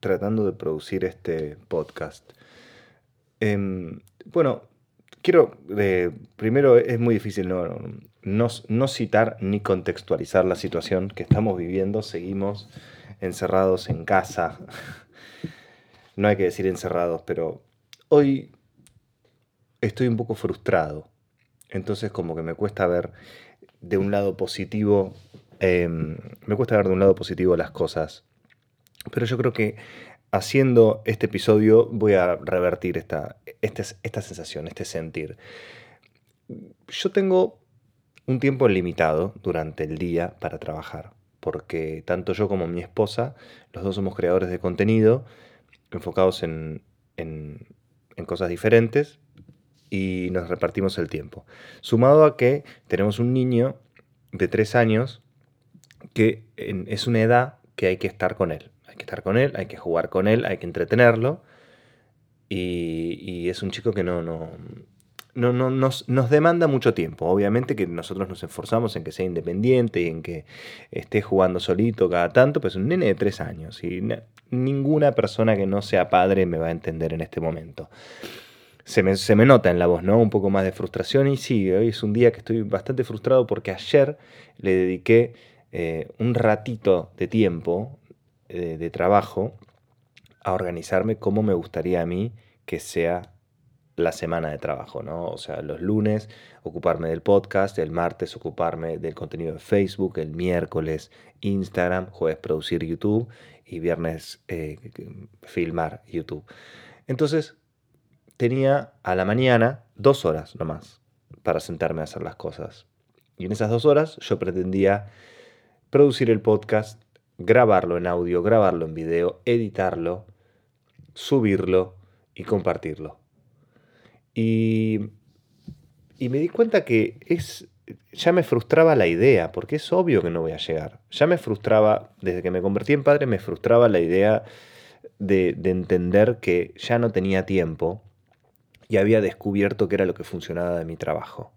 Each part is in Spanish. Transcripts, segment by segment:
tratando de producir este podcast. Em, bueno, quiero, eh, primero es muy difícil no, no, citar ni contextualizar la situación que estamos viviendo. Seguimos encerrados en casa. No hay que decir encerrados, pero hoy estoy un poco frustrado. Entonces como que me cuesta ver de un lado positivo, em, me cuesta ver de un lado positivo las cosas pero yo creo que haciendo este episodio voy a revertir esta, esta, esta sensación, este sentir. Yo tengo un tiempo limitado durante el día para trabajar, porque tanto yo como mi esposa, los dos somos creadores de contenido, enfocados en, en, cosas diferentes, y nos repartimos el tiempo. Sumado a que tenemos un niño de tres años que es una edad que hay que estar con él que estar con él, hay que jugar con él, hay que entretenerlo. Y, es un chico que no, no, no, no nos, demanda mucho tiempo. Obviamente que nosotros nos esforzamos en que sea independiente y en que esté jugando solito cada tanto, pues un nene de tres años. Y ninguna persona que no sea padre me va a entender en este momento. Se me, se me, nota en la voz, ¿no? Un poco más de frustración. Y sí, hoy es un día que estoy bastante frustrado porque ayer le dediqué eh, un ratito de tiempo de, trabajo a organizarme como me gustaría a mí que sea la semana de trabajo, ¿no? O sea, los lunes ocuparme del podcast, el martes ocuparme del contenido de Facebook, el miércoles Instagram, jueves producir YouTube y viernes eh, filmar YouTube. Entonces, tenía a la mañana dos horas nomás para sentarme a hacer las cosas. Y en esas dos horas yo pretendía producir el podcast grabarlo en audio, grabarlo en video, editarlo, subirlo y compartirlo. Y, y me di cuenta que es, ya me frustraba la idea, porque es obvio que no voy a llegar. Ya me frustraba, desde que me convertí en padre, me frustraba la idea de, de entender que ya no tenía tiempo y había descubierto que era lo que funcionaba de mi trabajo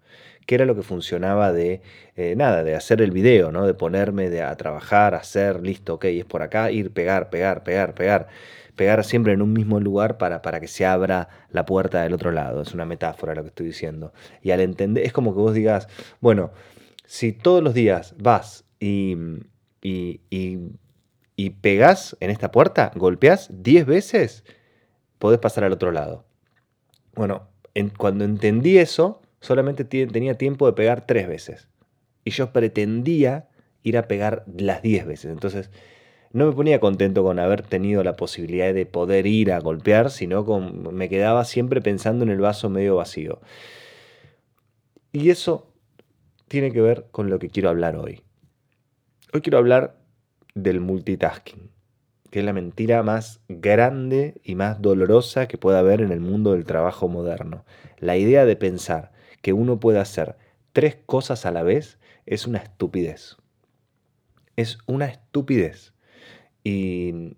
que era lo que funcionaba de eh, nada, de hacer el video, ¿no? De ponerme a trabajar, hacer, listo, ok, es por acá, ir, pegar, pegar, pegar, pegar. Pegar siempre en un mismo lugar para, para que se abra la puerta del otro lado. Es una metáfora lo que estoy diciendo. Y al entender, es como que vos digas, bueno, si todos los días vas y, y, y, y pegás en esta puerta, golpeás 10 veces, podés pasar al otro lado. Bueno, cuando entendí eso, solamente tenía tiempo de pegar tres veces. Y yo pretendía ir a pegar las diez veces. Entonces, no me ponía contento con haber tenido la posibilidad de poder ir a golpear, sino con, me quedaba siempre pensando en el vaso medio vacío. Y eso tiene que ver con lo que quiero hablar hoy. Hoy quiero hablar del multitasking, que es la mentira más grande y más dolorosa que pueda haber en el mundo del trabajo moderno. La idea de pensar que uno pueda hacer tres cosas a la vez es una estupidez. Es una estupidez. Y,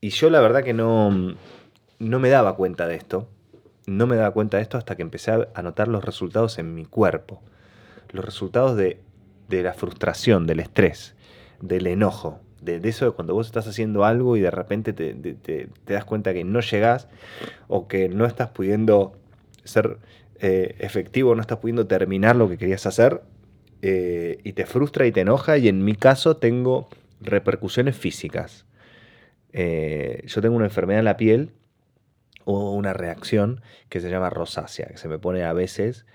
y yo la verdad que no, no me daba cuenta de esto. No me daba cuenta de esto hasta que empecé a notar los resultados en mi cuerpo. Los resultados de, de la frustración, del estrés, del enojo, de, eso de cuando vos estás haciendo algo y de repente te, te, das cuenta que no llegás o que no estás pudiendo ser eh, efectivo, no estás pudiendo terminar lo que querías hacer eh, y te frustra y te enoja y en mi caso tengo repercusiones físicas. Eh, yo tengo una enfermedad en la piel o una reacción que se llama rosácea, que se me pone a veces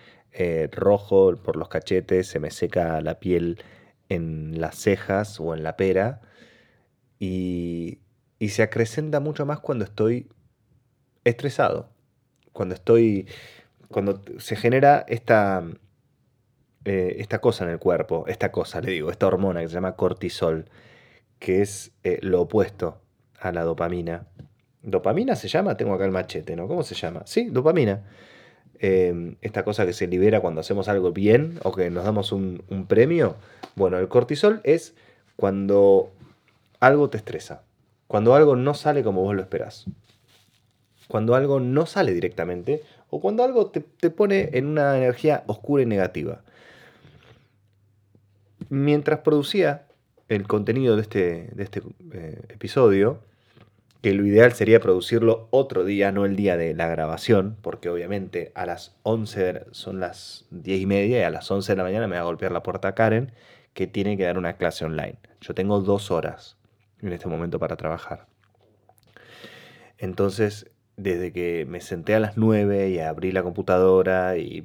rojo por los cachetes, se me seca la piel en las cejas o en la pera y, y se acrecenta mucho más cuando estoy estresado, cuando estoy cuando se genera esta, eh, esta cosa en el cuerpo, esta cosa, le digo, esta hormona que se llama cortisol, que es eh, lo opuesto a la dopamina, dopamina se llama, tengo acá el machete, ¿no? ¿Cómo se llama? Sí, dopamina. Em, esta cosa que se libera cuando hacemos algo bien o que nos damos un, un premio. Bueno, el cortisol es cuando algo te estresa, cuando algo no sale como vos lo esperás, cuando algo no sale directamente o cuando algo te, pone en una energía oscura y negativa. Mientras producía el contenido de este, de este eh, episodio, que lo ideal sería producirlo otro día, no el día de la grabación, porque obviamente a las 11 son las 10 y media y a las 11 de la mañana me va a golpear la puerta Karen, que tiene que dar una clase online. Yo tengo dos horas en este momento para trabajar. Entonces, desde que me senté a las 9 y abrí la computadora y,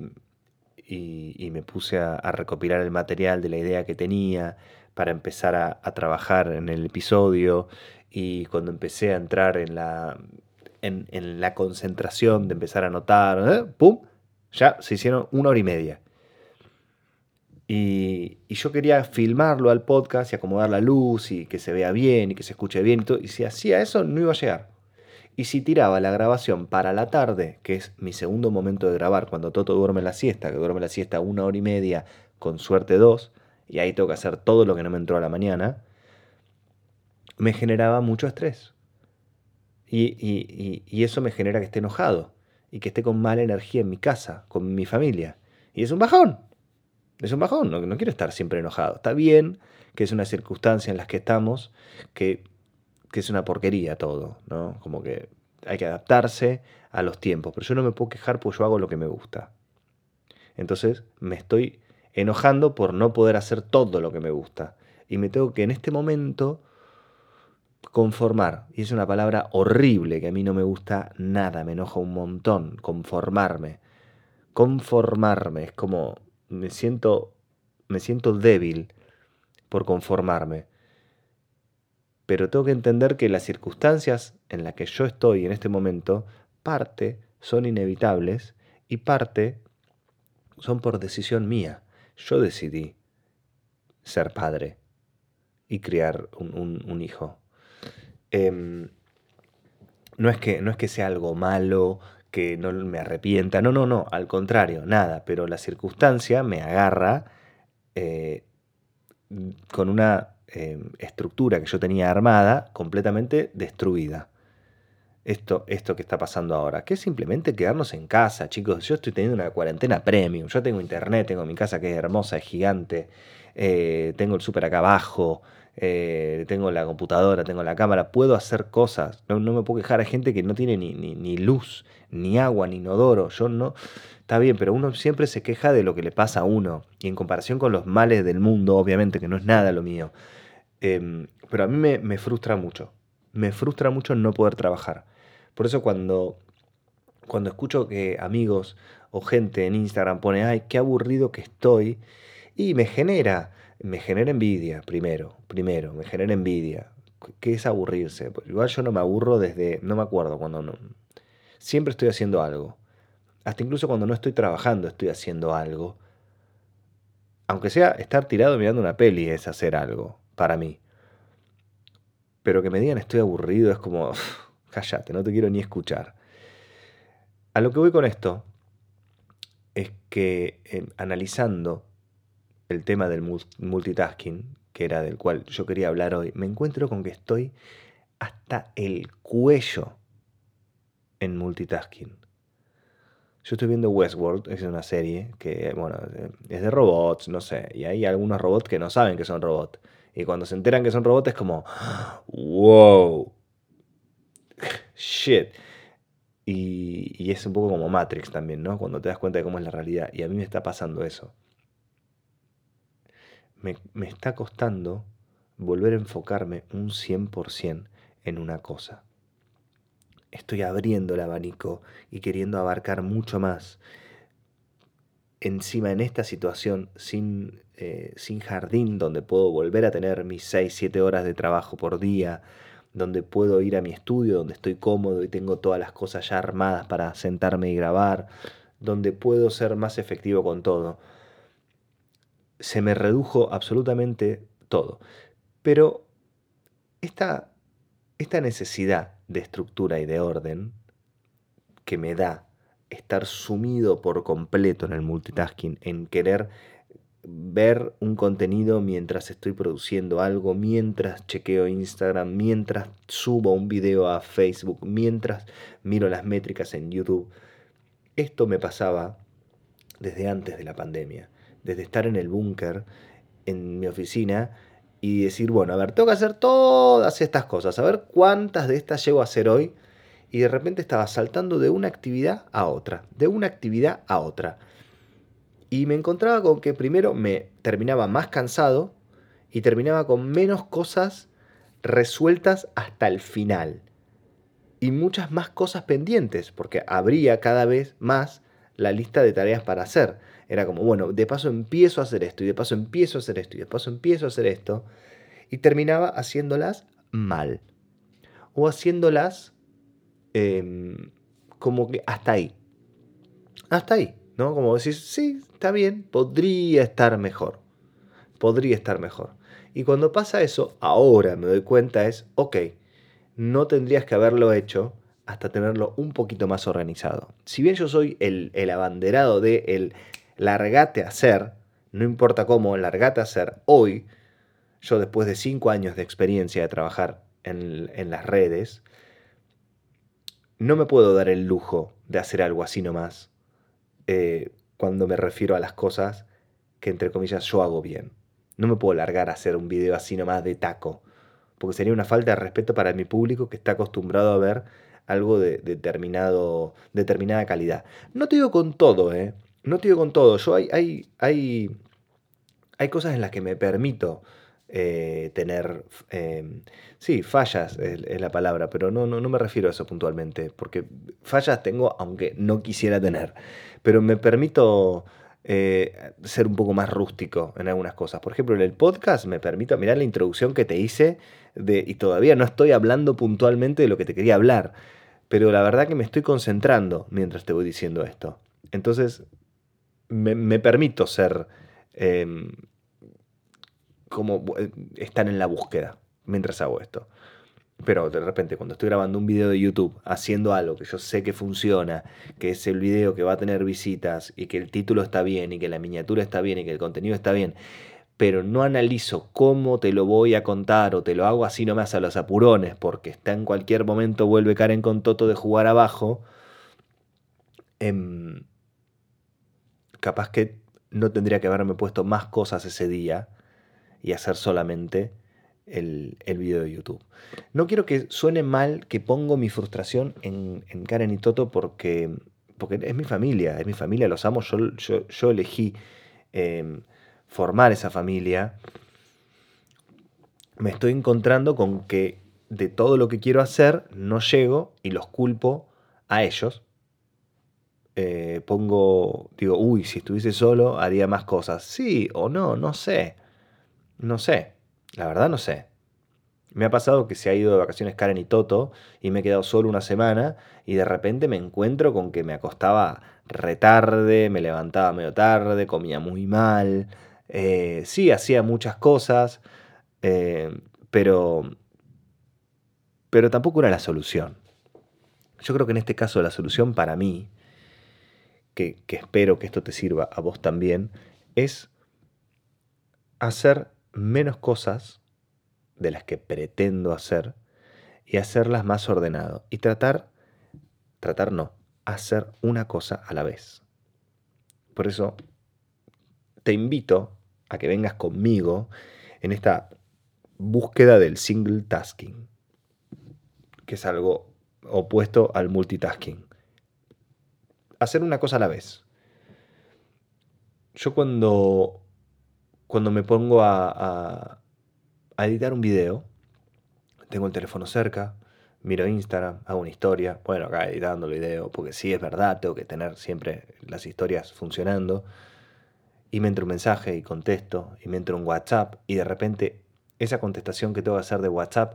me puse a, recopilar el material de la idea que tenía para empezar a, trabajar en el episodio y cuando empecé a entrar en la, en, la concentración de empezar a notar, ¿eh? ¡pum! Ya se hicieron una hora y media. Y, yo quería filmarlo al podcast y acomodar la luz y que se vea bien y que se escuche bien y todo. Y si hacía eso, no iba a llegar. Y si tiraba la grabación para la tarde, que es mi segundo momento de grabar, cuando Toto duerme la siesta, que duerme la siesta una hora y media, con suerte dos, y ahí tengo que hacer todo lo que no me entró a la mañana, me generaba mucho estrés. Y, y eso me genera que esté enojado y que esté con mala energía en mi casa, con mi familia. Y es un bajón. Es un bajón, no, quiero estar siempre enojado. Está bien que es una circunstancia en la que estamos, que, es una porquería todo, ¿no? Como que hay que adaptarse a los tiempos, pero yo no me puedo quejar porque yo hago lo que me gusta. Entonces me estoy enojando por no poder hacer todo lo que me gusta. Y me tengo que en este momento conformar. Y es una palabra horrible que a mí no me gusta nada, me enoja un montón. Conformarme. Conformarme es como me siento, me siento débil por conformarme. Pero tengo que entender que las circunstancias en las que yo estoy en este momento, parte son inevitables y parte son por decisión mía. Yo decidí ser padre y criar un, hijo. Em, no, es que, no es que sea algo malo, que no me arrepienta. No, no, no, al contrario, nada. Pero la circunstancia me agarra eh, con una eh, estructura que yo tenía armada completamente destruida. Esto, esto que está pasando ahora, que es simplemente quedarnos en casa, chicos. Yo estoy teniendo una cuarentena premium. Yo tengo internet, tengo mi casa que es hermosa, es gigante. Eh, tengo el súper acá abajo. Eh, tengo la computadora, tengo la cámara, puedo hacer cosas. No, me puedo quejar. a gente que no tiene ni, ni, luz, ni agua, ni inodoro. Yo no. Está bien, pero uno siempre se queja de lo que le pasa a uno. Y en comparación con los males del mundo, obviamente, que no es nada lo mío. Em, pero a mí me, me frustra mucho. Me frustra mucho no poder trabajar. Por eso cuando, cuando escucho que amigos o gente en Instagram pone, ay, qué aburrido que estoy, y me genera me genera envidia, primero, primero, me genera envidia. ¿Qué es aburrirse? Pues igual yo no me aburro desde, no me acuerdo cuando no. Siempre estoy haciendo algo. Hasta incluso cuando no estoy trabajando estoy haciendo algo. Aunque sea estar tirado mirando una peli es hacer algo, para mí. Pero que me digan estoy aburrido es como, cállate, no te quiero ni escuchar. A lo que voy con esto es que eh, analizando el tema del multitasking, que era del cual yo quería hablar hoy, me encuentro con que estoy hasta el cuello en multitasking. Yo estoy viendo Westworld, es una serie que, bueno, es de robots, no sé, y hay algunos robots que no saben que son robots. Y cuando se enteran que son robots es como, wow, shit. Y, y, es un poco como Matrix también, ¿no? Cuando te das cuenta de cómo es la realidad. Y a mí me está pasando eso me, está costando volver a enfocarme un 100% en una cosa. Estoy abriendo el abanico y queriendo abarcar mucho más. Encima en esta situación sin, eh, sin jardín, donde puedo volver a tener mis 6, 7 horas de trabajo por día, donde puedo ir a mi estudio, donde estoy cómodo y tengo todas las cosas ya armadas para sentarme y grabar, donde puedo ser más efectivo con todo se me redujo absolutamente todo. Pero esta, esta necesidad de estructura y de orden que me da estar sumido por completo en el multitasking, en querer ver un contenido mientras estoy produciendo algo, mientras chequeo Instagram, mientras subo un video a Facebook, mientras miro las métricas en YouTube. Esto me pasaba desde antes de la pandemia, desde estar en el búnker, en mi oficina, y decir, bueno, a ver, tengo que hacer todas estas cosas, a ver cuántas de estas llego a hacer hoy. Y de repente estaba saltando de una actividad a otra, de una actividad a otra. Y me encontraba con que primero me terminaba más cansado y terminaba con menos cosas resueltas hasta el final. Y muchas más cosas pendientes, porque habría cada vez más la lista de tareas para hacer. Era como, bueno, de paso empiezo a hacer esto, y de paso empiezo a hacer esto, y de paso empiezo a hacer esto. Y terminaba haciéndolas mal. O haciéndolas em, como que hasta ahí. Hasta ahí. ¿no? Como decir, sí, está bien, podría estar mejor. Podría estar mejor. Y cuando pasa eso, ahora me doy cuenta es, ok, no tendrías que haberlo hecho hasta tenerlo un poquito más organizado. Si bien yo soy el, abanderado de el largate a hacer, no importa cómo, largate a hacer, hoy, yo después de cinco años de experiencia de trabajar en, las redes, no me puedo dar el lujo de hacer algo así nomás eh, cuando me refiero a las cosas que entre comillas yo hago bien. No me puedo largar a hacer un video así nomás de taco, porque sería una falta de respeto para mi público que está acostumbrado a ver algo de determinado, determinada calidad. No te digo con todo, ¿eh? No te digo con todo. Yo hay, hay, hay, hay cosas en las que me permito eh, tener, em, sí, fallas es, la palabra, pero no, no, no me refiero a eso puntualmente, porque fallas tengo aunque no quisiera tener, pero me permito eh, ser un poco más rústico en algunas cosas. Por ejemplo, en el podcast me permito mirar la introducción que te hice de, y todavía no estoy hablando puntualmente de lo que te quería hablar, pero la verdad que me estoy concentrando mientras te voy diciendo esto. Entonces, me, permito ser... Em, como eh, están en la búsqueda mientras hago esto. Pero de repente cuando estoy grabando un video de YouTube haciendo algo que yo sé que funciona, que es el video que va a tener visitas y que el título está bien y que la miniatura está bien y que el contenido está bien, pero no analizo cómo te lo voy a contar o te lo hago así nomás a los apurones porque está en cualquier momento vuelve Karen con Toto de jugar abajo, em, capaz que no tendría que haberme puesto más cosas ese día y hacer solamente el, el, video de YouTube. No quiero que suene mal que pongo mi frustración en, Karen y Toto porque, porque es mi familia, es mi familia, los amo, yo, yo, elegí em, formar esa familia. Me estoy encontrando con que de todo lo que quiero hacer no llego y los culpo a ellos. Eh, pongo, digo, uy, si estuviese solo haría más cosas. Sí o no, no sé. No sé, la verdad no sé. Me ha pasado que se ha ido de vacaciones Karen y Toto y me he quedado solo una semana y de repente me encuentro con que me acostaba retarde, me levantaba medio tarde, comía muy mal. Eh, sí, hacía muchas cosas, eh, pero, pero tampoco era la solución. Yo creo que en este caso la solución para mí, que, espero que esto te sirva a vos también, es hacer menos cosas de las que pretendo hacer y hacerlas más ordenado. Y tratar, tratar no, hacer una cosa a la vez. Por eso te invito a que vengas conmigo en esta búsqueda del single tasking, que es algo opuesto al multitasking. Hacer una cosa a la vez. Yo cuando cuando me pongo a, editar un video, tengo el teléfono cerca, miro Instagram, hago una historia, bueno, acá editando el video, porque sí es verdad, tengo que tener siempre las historias funcionando, y me entra un mensaje y contesto, y me entra un WhatsApp, y de repente esa contestación que tengo que hacer de WhatsApp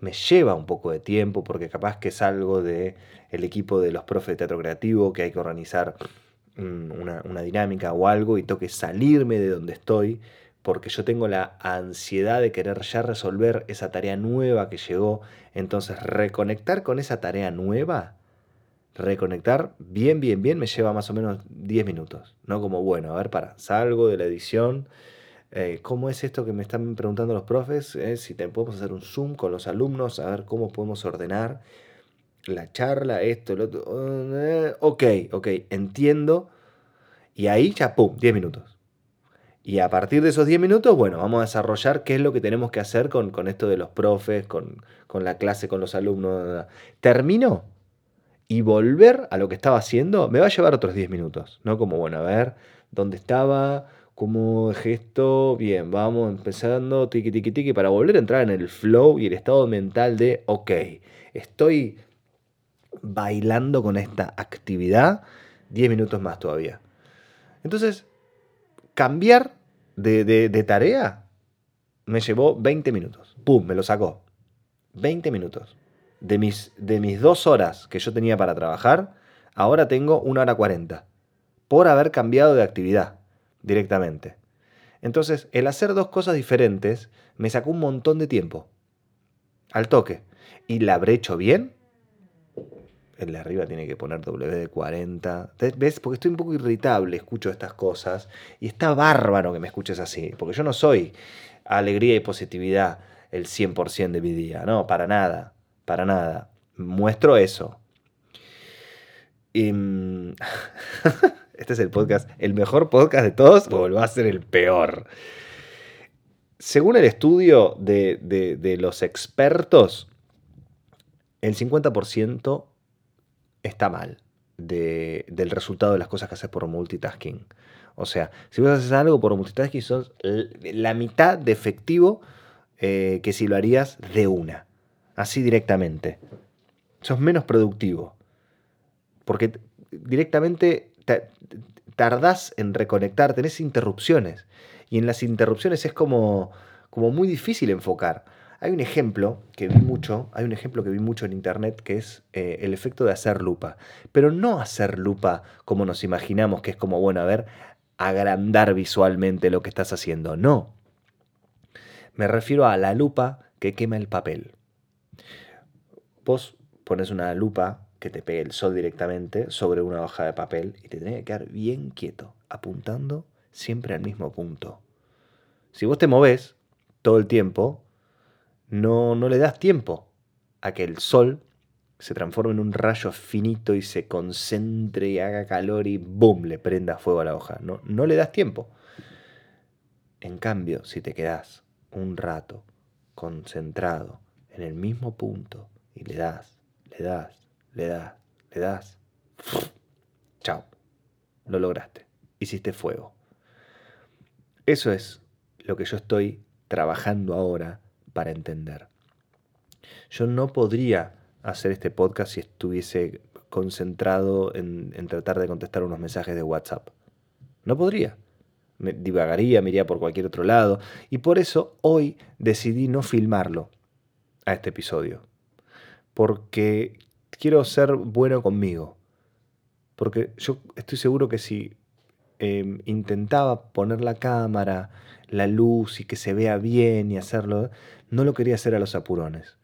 me lleva un poco de tiempo, porque capaz que es algo del el equipo de los profes de teatro creativo, que hay que organizar una, dinámica o algo y tengo que salirme de donde estoy porque yo tengo la ansiedad de querer ya resolver esa tarea nueva que llegó. Entonces, reconectar con esa tarea nueva, reconectar bien, bien, bien, me lleva más o menos 10 minutos. No como, bueno, a ver, para, salgo de la edición. Eh, ¿Cómo es esto que me están preguntando los profes? Si te, podemos hacer un Zoom con los alumnos, a ver cómo podemos ordenar la charla, esto, lo otro. Eh, ok, ok, entiendo. Y ahí ya, ¡pum!, 10 minutos. Y a partir de esos 10 minutos, bueno, vamos a desarrollar qué es lo que tenemos que hacer con, esto de los profes, con, la clase, con los alumnos. Termino y volver a lo que estaba haciendo me va a llevar otros 10 minutos, ¿no? Como, bueno, a ver, ¿dónde estaba? ¿Cómo es esto? Bien, vamos empezando, tiki, tiki, tiki, para volver a entrar en el flow y el estado mental de, ok, estoy bailando con esta actividad 10 minutos más todavía. Entonces, cambiar de, tarea me llevó 20 minutos. ¡Pum! Me lo sacó. 20 minutos. De mis, de mis dos horas que yo tenía para trabajar, ahora tengo una hora 40. Por haber cambiado de actividad directamente. Entonces, el hacer dos cosas diferentes me sacó un montón de tiempo. Al toque. ¿Y la habré hecho bien? el de arriba tiene que poner WD-40. ¿Ves? Porque estoy un poco irritable, escucho estas cosas. Y está bárbaro que me escuches así. Porque yo no soy alegría y positividad el 100% de mi día. No, para nada. Para nada. Muestro eso. Mm, este es el podcast, el mejor podcast de todos, o va a ser el peor. Según el estudio de, de los expertos, el 50% está mal del resultado de las cosas que haces por multitasking. O sea, si vos haces algo por multitasking, sos la mitad de efectivo eh, que si lo harías de una. Así directamente. Sos menos productivo. Porque directamente tardás en reconectar, tenés interrupciones. Y en las interrupciones es como, como muy difícil enfocar. Hay un ejemplo que vi mucho, hay un ejemplo que vi mucho en internet que es eh, el efecto de hacer lupa. Pero no hacer lupa como nos imaginamos, que es como, bueno, a ver, agrandar visualmente lo que estás haciendo. No. Me refiero a la lupa que quema el papel. Vos pones una lupa que te pegue el sol directamente sobre una hoja de papel y te tiene que quedar bien quieto, apuntando siempre al mismo punto. Si vos te moves todo el tiempo, no, no le das tiempo a que el sol se transforme en un rayo finito y se concentre y haga calor y ¡boom! le prenda fuego a la hoja. No, no le das tiempo. En cambio, si te quedas un rato concentrado en el mismo punto y le das, le das, le das, le das, chao, lo lograste, hiciste fuego. Eso es lo que yo estoy trabajando ahora para entender. Yo no podría hacer este podcast si estuviese concentrado en, tratar de contestar unos mensajes de WhatsApp. No podría. Me divagaría, me iría por cualquier otro lado. Y por eso hoy decidí no filmarlo a este episodio. Porque quiero ser bueno conmigo. Porque yo estoy seguro que si em, intentaba poner la cámara, la luz y que se vea bien y hacerlo, no lo quería hacer a los apurones.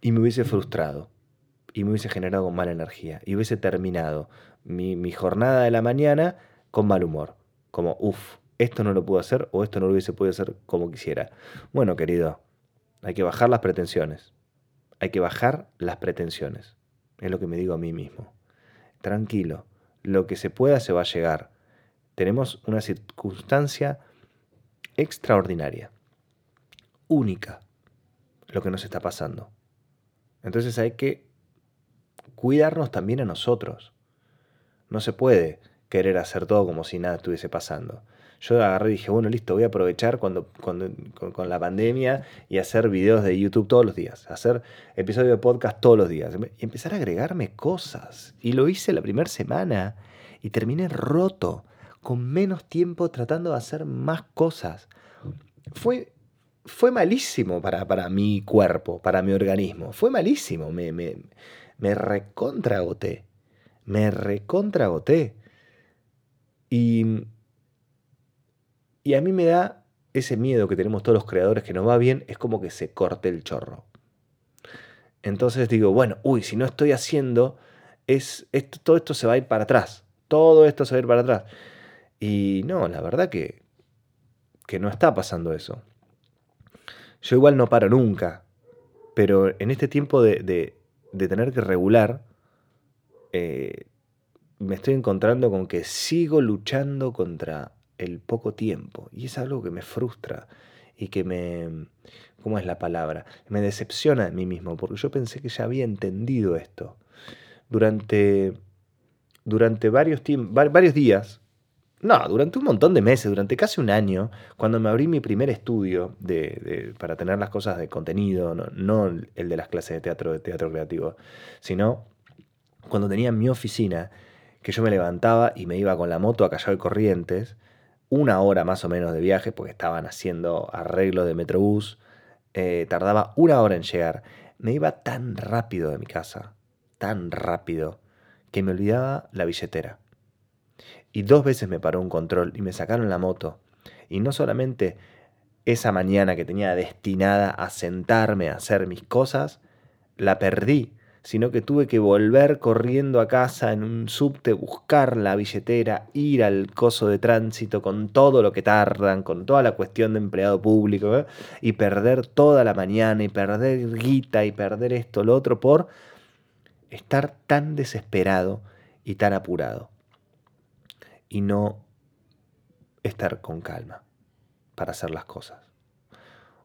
Y me hubiese frustrado. Y me hubiese generado mala energía. Y hubiese terminado mi, jornada de la mañana con mal humor. Como, uff, esto no lo puedo hacer o esto no lo hubiese podido hacer como quisiera. Bueno, querido, hay que bajar las pretensiones. Hay que bajar las pretensiones. Es lo que me digo a mí mismo. Tranquilo, lo que se pueda se va a llegar. Tenemos una circunstancia extraordinaria única lo que nos está pasando. Entonces hay que cuidarnos también a nosotros. No se puede querer hacer todo como si nada estuviese pasando. Yo agarré y dije, bueno, listo, voy a aprovechar cuando, con, la pandemia y hacer videos de YouTube todos los días, hacer episodios de podcast todos los días y empezar a agregarme cosas. Y lo hice la primera semana y terminé roto, con menos tiempo tratando de hacer más cosas. Fue fue malísimo para, para, mi cuerpo, para mi organismo. Fue malísimo. Me, me, me recontragoté. Me recontragoté. Y, y a mí me da ese miedo que tenemos todos los creadores que nos va bien es como que se corte el chorro. Entonces digo, bueno, uy, si no estoy haciendo, es, esto, todo esto se va a ir para atrás. Todo esto se va a ir para atrás. Y no, la verdad que, que no está pasando eso. Yo igual no paro nunca, pero en este tiempo de, de, tener que regular, eh, me estoy encontrando con que sigo luchando contra el poco tiempo. Y es algo que me frustra y que me... ¿Cómo es la palabra? Me decepciona de mí mismo, porque yo pensé que ya había entendido esto. Durante, durante varios, varios días no, durante un montón de meses, durante casi un año, cuando me abrí mi primer estudio de, para tener las cosas de contenido, no, el de las clases de teatro, de teatro creativo, sino cuando tenía mi oficina, que yo me levantaba y me iba con la moto a Callao de Corrientes, una hora más o menos de viaje, porque estaban haciendo arreglo de Metrobús, eh, tardaba una hora en llegar. Me iba tan rápido de mi casa, tan rápido, que me olvidaba la billetera. Y dos veces me paró un control y me sacaron la moto. Y no solamente esa mañana que tenía destinada a sentarme a hacer mis cosas, la perdí, sino que tuve que volver corriendo a casa en un subte, buscar la billetera, ir al coso de tránsito con todo lo que tardan, con toda la cuestión de empleado público, ¿eh? y perder toda la mañana, y perder guita, y perder esto, lo otro, por estar tan desesperado y tan apurado y no estar con calma para hacer las cosas.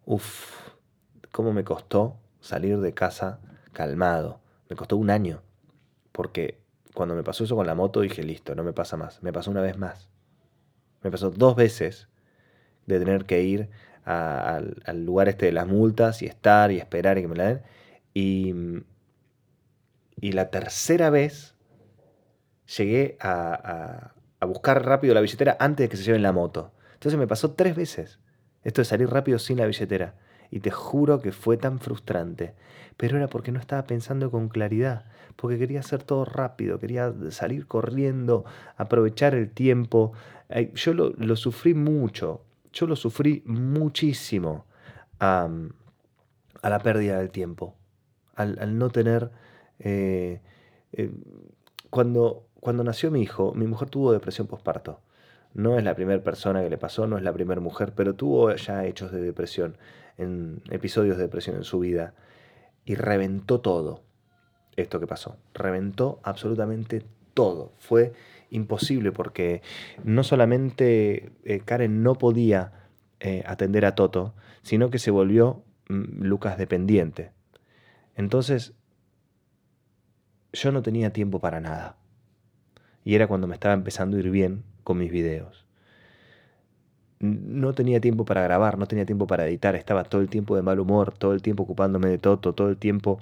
Uf, cómo me costó salir de casa calmado. Me costó un año. Porque cuando me pasó eso con la moto dije, listo, no me pasa más. Me pasó una vez más. Me pasó dos veces de tener que ir al, lugar este de las multas y estar y esperar y que me la den. Y, y la tercera vez llegué a, a buscar rápido la billetera antes de que se lleven la moto. Entonces me pasó tres veces esto de salir rápido sin la billetera. Y te juro que fue tan frustrante. Pero era porque no estaba pensando con claridad. Porque quería hacer todo rápido. Quería salir corriendo. Aprovechar el tiempo. Yo lo, sufrí mucho. Yo lo sufrí muchísimo. a la pérdida del tiempo. Al, no tener... Eh, eh, cuando cuando nació mi hijo, mi mujer tuvo depresión postparto. No es la primera persona que le pasó, no es la primera mujer, pero tuvo ya hechos de depresión, en episodios de depresión en su vida. Y reventó todo esto que pasó. Reventó absolutamente todo. Fue imposible porque no solamente eh, Karen no podía eh, atender a Toto, sino que se volvió mm, Lucas dependiente. Entonces, yo no tenía tiempo para nada y era cuando me estaba empezando a ir bien con mis videos. No tenía tiempo para grabar, no tenía tiempo para editar, estaba todo el tiempo de mal humor, todo el tiempo ocupándome de Toto, todo el tiempo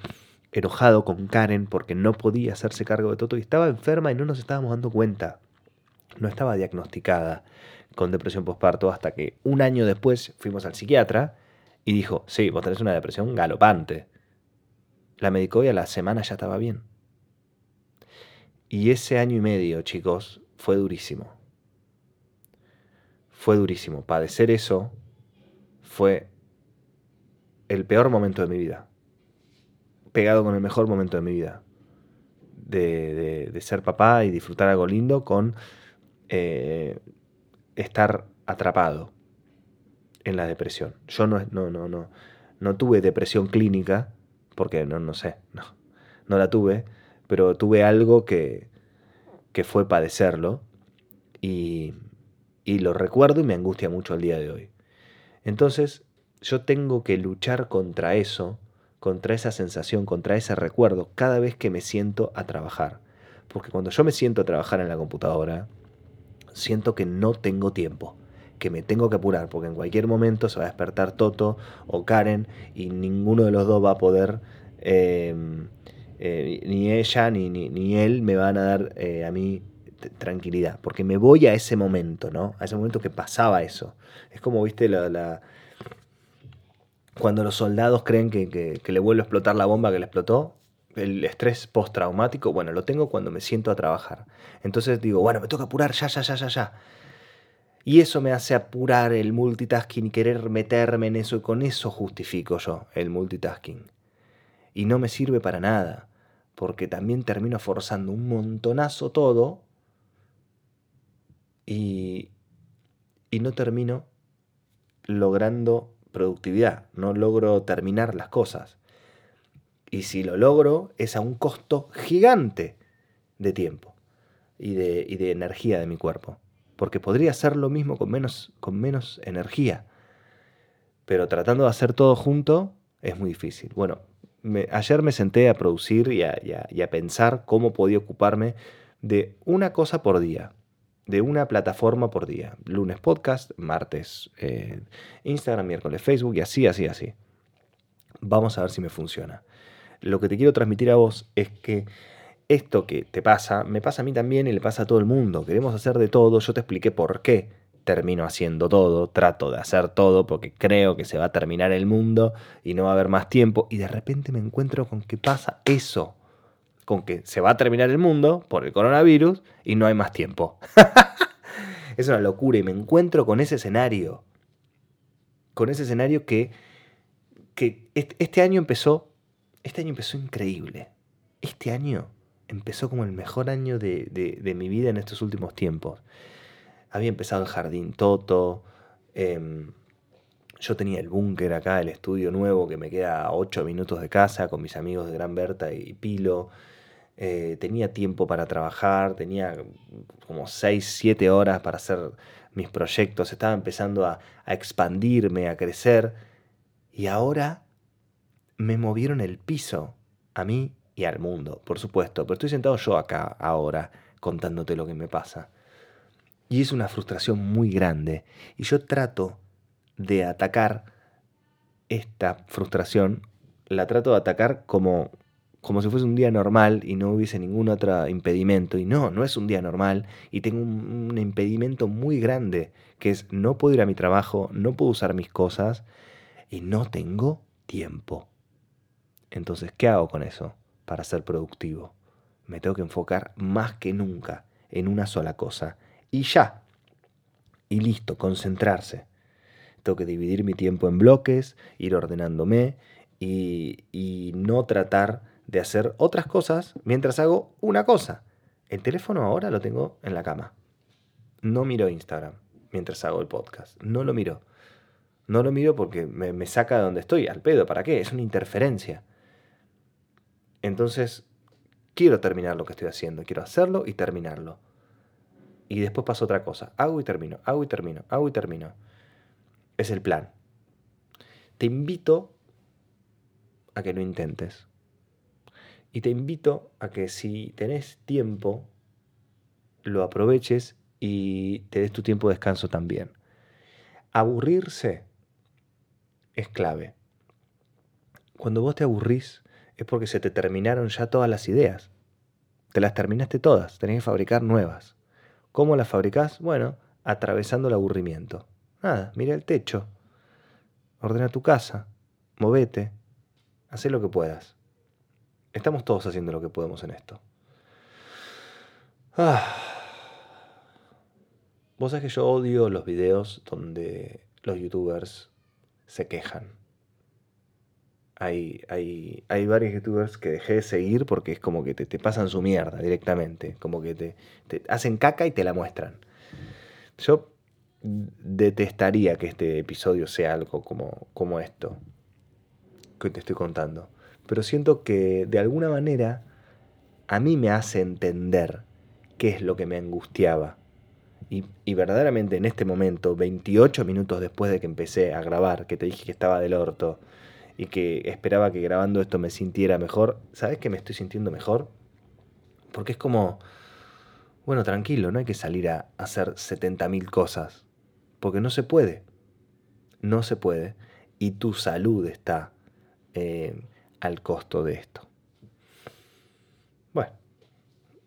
enojado con Karen porque no podía hacerse cargo de Toto y estaba enferma y no nos estábamos dando cuenta. No estaba diagnosticada con depresión postparto hasta que un año después fuimos al psiquiatra y dijo, sí, vos tenés una depresión galopante. La medicó y a la semana ya estaba bien. Y ese año y medio, chicos, fue durísimo. Fue durísimo. Padecer eso fue el peor momento de mi vida. Pegado con el mejor momento de mi vida. De, ser papá y disfrutar algo lindo con eh, estar atrapado en la depresión. Yo no, no, no, no, no tuve depresión clínica, porque no, no sé, no, no la tuve, pero tuve algo que, que fue padecerlo y, y lo recuerdo y me angustia mucho al día de hoy. Entonces, yo tengo que luchar contra eso, contra esa sensación, contra ese recuerdo, cada vez que me siento a trabajar. Porque cuando yo me siento a trabajar en la computadora, siento que no tengo tiempo, que me tengo que apurar, porque en cualquier momento se va a despertar Toto o Karen y ninguno de los dos va a poder eh, eh, ni ella ni, ni, él me van a dar eh, a mí tranquilidad, porque me voy a ese momento, ¿no? A ese momento que pasaba eso. Es como, viste, la, cuando los soldados creen que, le vuelve a explotar la bomba que le explotó, el estrés postraumático, bueno, lo tengo cuando me siento a trabajar. Entonces digo, bueno, me toca apurar, ya, ya, ya, ya, ya. Y eso me hace apurar el multitasking y querer meterme en eso y con eso justifico yo el multitasking. Y no me sirve para nada, porque también termino forzando un montonazo todo y, y no termino logrando productividad, no logro terminar las cosas. Y si lo logro es a un costo gigante de tiempo y de, y de energía de mi cuerpo. Porque podría hacer lo mismo con menos, con menos energía. Pero tratando de hacer todo junto es muy difícil. Bueno, ayer me senté a producir y a, y a pensar cómo podía ocuparme de una cosa por día de una plataforma por día. Lunes podcast, martes eh, Instagram, miércoles Facebook y así, así, así. Vamos a ver si me funciona. Lo que te quiero transmitir a vos es que esto que te pasa, me pasa a mí también y le pasa a todo el mundo. Queremos hacer de todo, yo te expliqué por qué termino haciendo todo, trato de hacer todo porque creo que se va a terminar el mundo y no va a haber más tiempo y de repente me encuentro con que pasa eso con que se va a terminar el mundo por el coronavirus y no hay más tiempo. es una locura y me encuentro con ese escenario. Con ese escenario que, que este año empezó, este año empezó increíble. Este año empezó como el mejor año de, mi vida en estos últimos tiempos. Había empezado el jardín Toto. Em, yo tenía el búnker acá, el estudio nuevo que me queda a 8 minutos de casa con mis amigos de Gran Berta y Pilo. Eh, tenía tiempo para trabajar, tenía como 6, 7 horas para hacer mis proyectos, estaba empezando a, a expandirme, a crecer, y ahora me movieron el piso, a mí y al mundo, por supuesto, pero estoy sentado yo acá ahora contándote lo que me pasa. Y es una frustración muy grande, y yo trato de atacar esta frustración, la trato de atacar como como si fuese un día normal y no hubiese ningún otro impedimento. Y no, no es un día normal y tengo un, impedimento muy grande, que es no puedo ir a mi trabajo, no puedo usar mis cosas y no tengo tiempo. Entonces, ¿qué hago con eso para ser productivo? Me tengo que enfocar más que nunca en una sola cosa. Y ya. Y listo, concentrarse. Tengo que dividir mi tiempo en bloques, ir ordenándome y, y no tratar de hacer otras cosas mientras hago una cosa. El teléfono ahora lo tengo en la cama. No miro Instagram mientras hago el podcast. No lo miro. No lo miro porque me, saca de donde estoy, al pedo. ¿Para qué? Es una interferencia. Entonces, quiero terminar lo que estoy haciendo. Quiero hacerlo y terminarlo. Y después pasa otra cosa. Hago y termino, hago y termino, hago y termino. Es el plan. Te invito a que lo intentes. Y te invito a que si tenés tiempo, lo aproveches y te des tu tiempo de descanso también. Aburrirse es clave. Cuando vos te aburrís es porque se te terminaron ya todas las ideas. Te las terminaste todas, tenés que fabricar nuevas. ¿Cómo las fabricás? Bueno, atravesando el aburrimiento. Nada, mira el techo, ordena tu casa, movete, haz lo que puedas. Estamos todos haciendo lo que podemos en esto. Ah. Vos sabés que yo odio los videos donde los youtubers se quejan. Hay, hay, hay, varios youtubers que dejé de seguir porque es como que te, pasan su mierda directamente. Como que te, te, hacen caca y te la muestran. Yo detestaría que este episodio sea algo como, como esto que te estoy contando pero siento que de alguna manera a mí me hace entender qué es lo que me angustiaba. Y, verdaderamente en este momento, 28 minutos después de que empecé a grabar, que te dije que estaba del orto y que esperaba que grabando esto me sintiera mejor, ¿sabes que me estoy sintiendo mejor? Porque es como, bueno, tranquilo, no hay que salir a hacer 70.000 cosas, porque no se puede, no se puede, y tu salud está eh, al costo de esto. Bueno,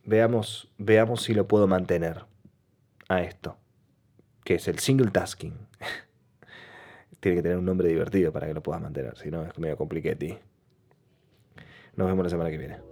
veamos, veamos si lo puedo mantener a esto, que es el single tasking. Tiene que tener un nombre divertido para que lo puedas mantener, si no es medio compliquete. Nos vemos la semana que viene.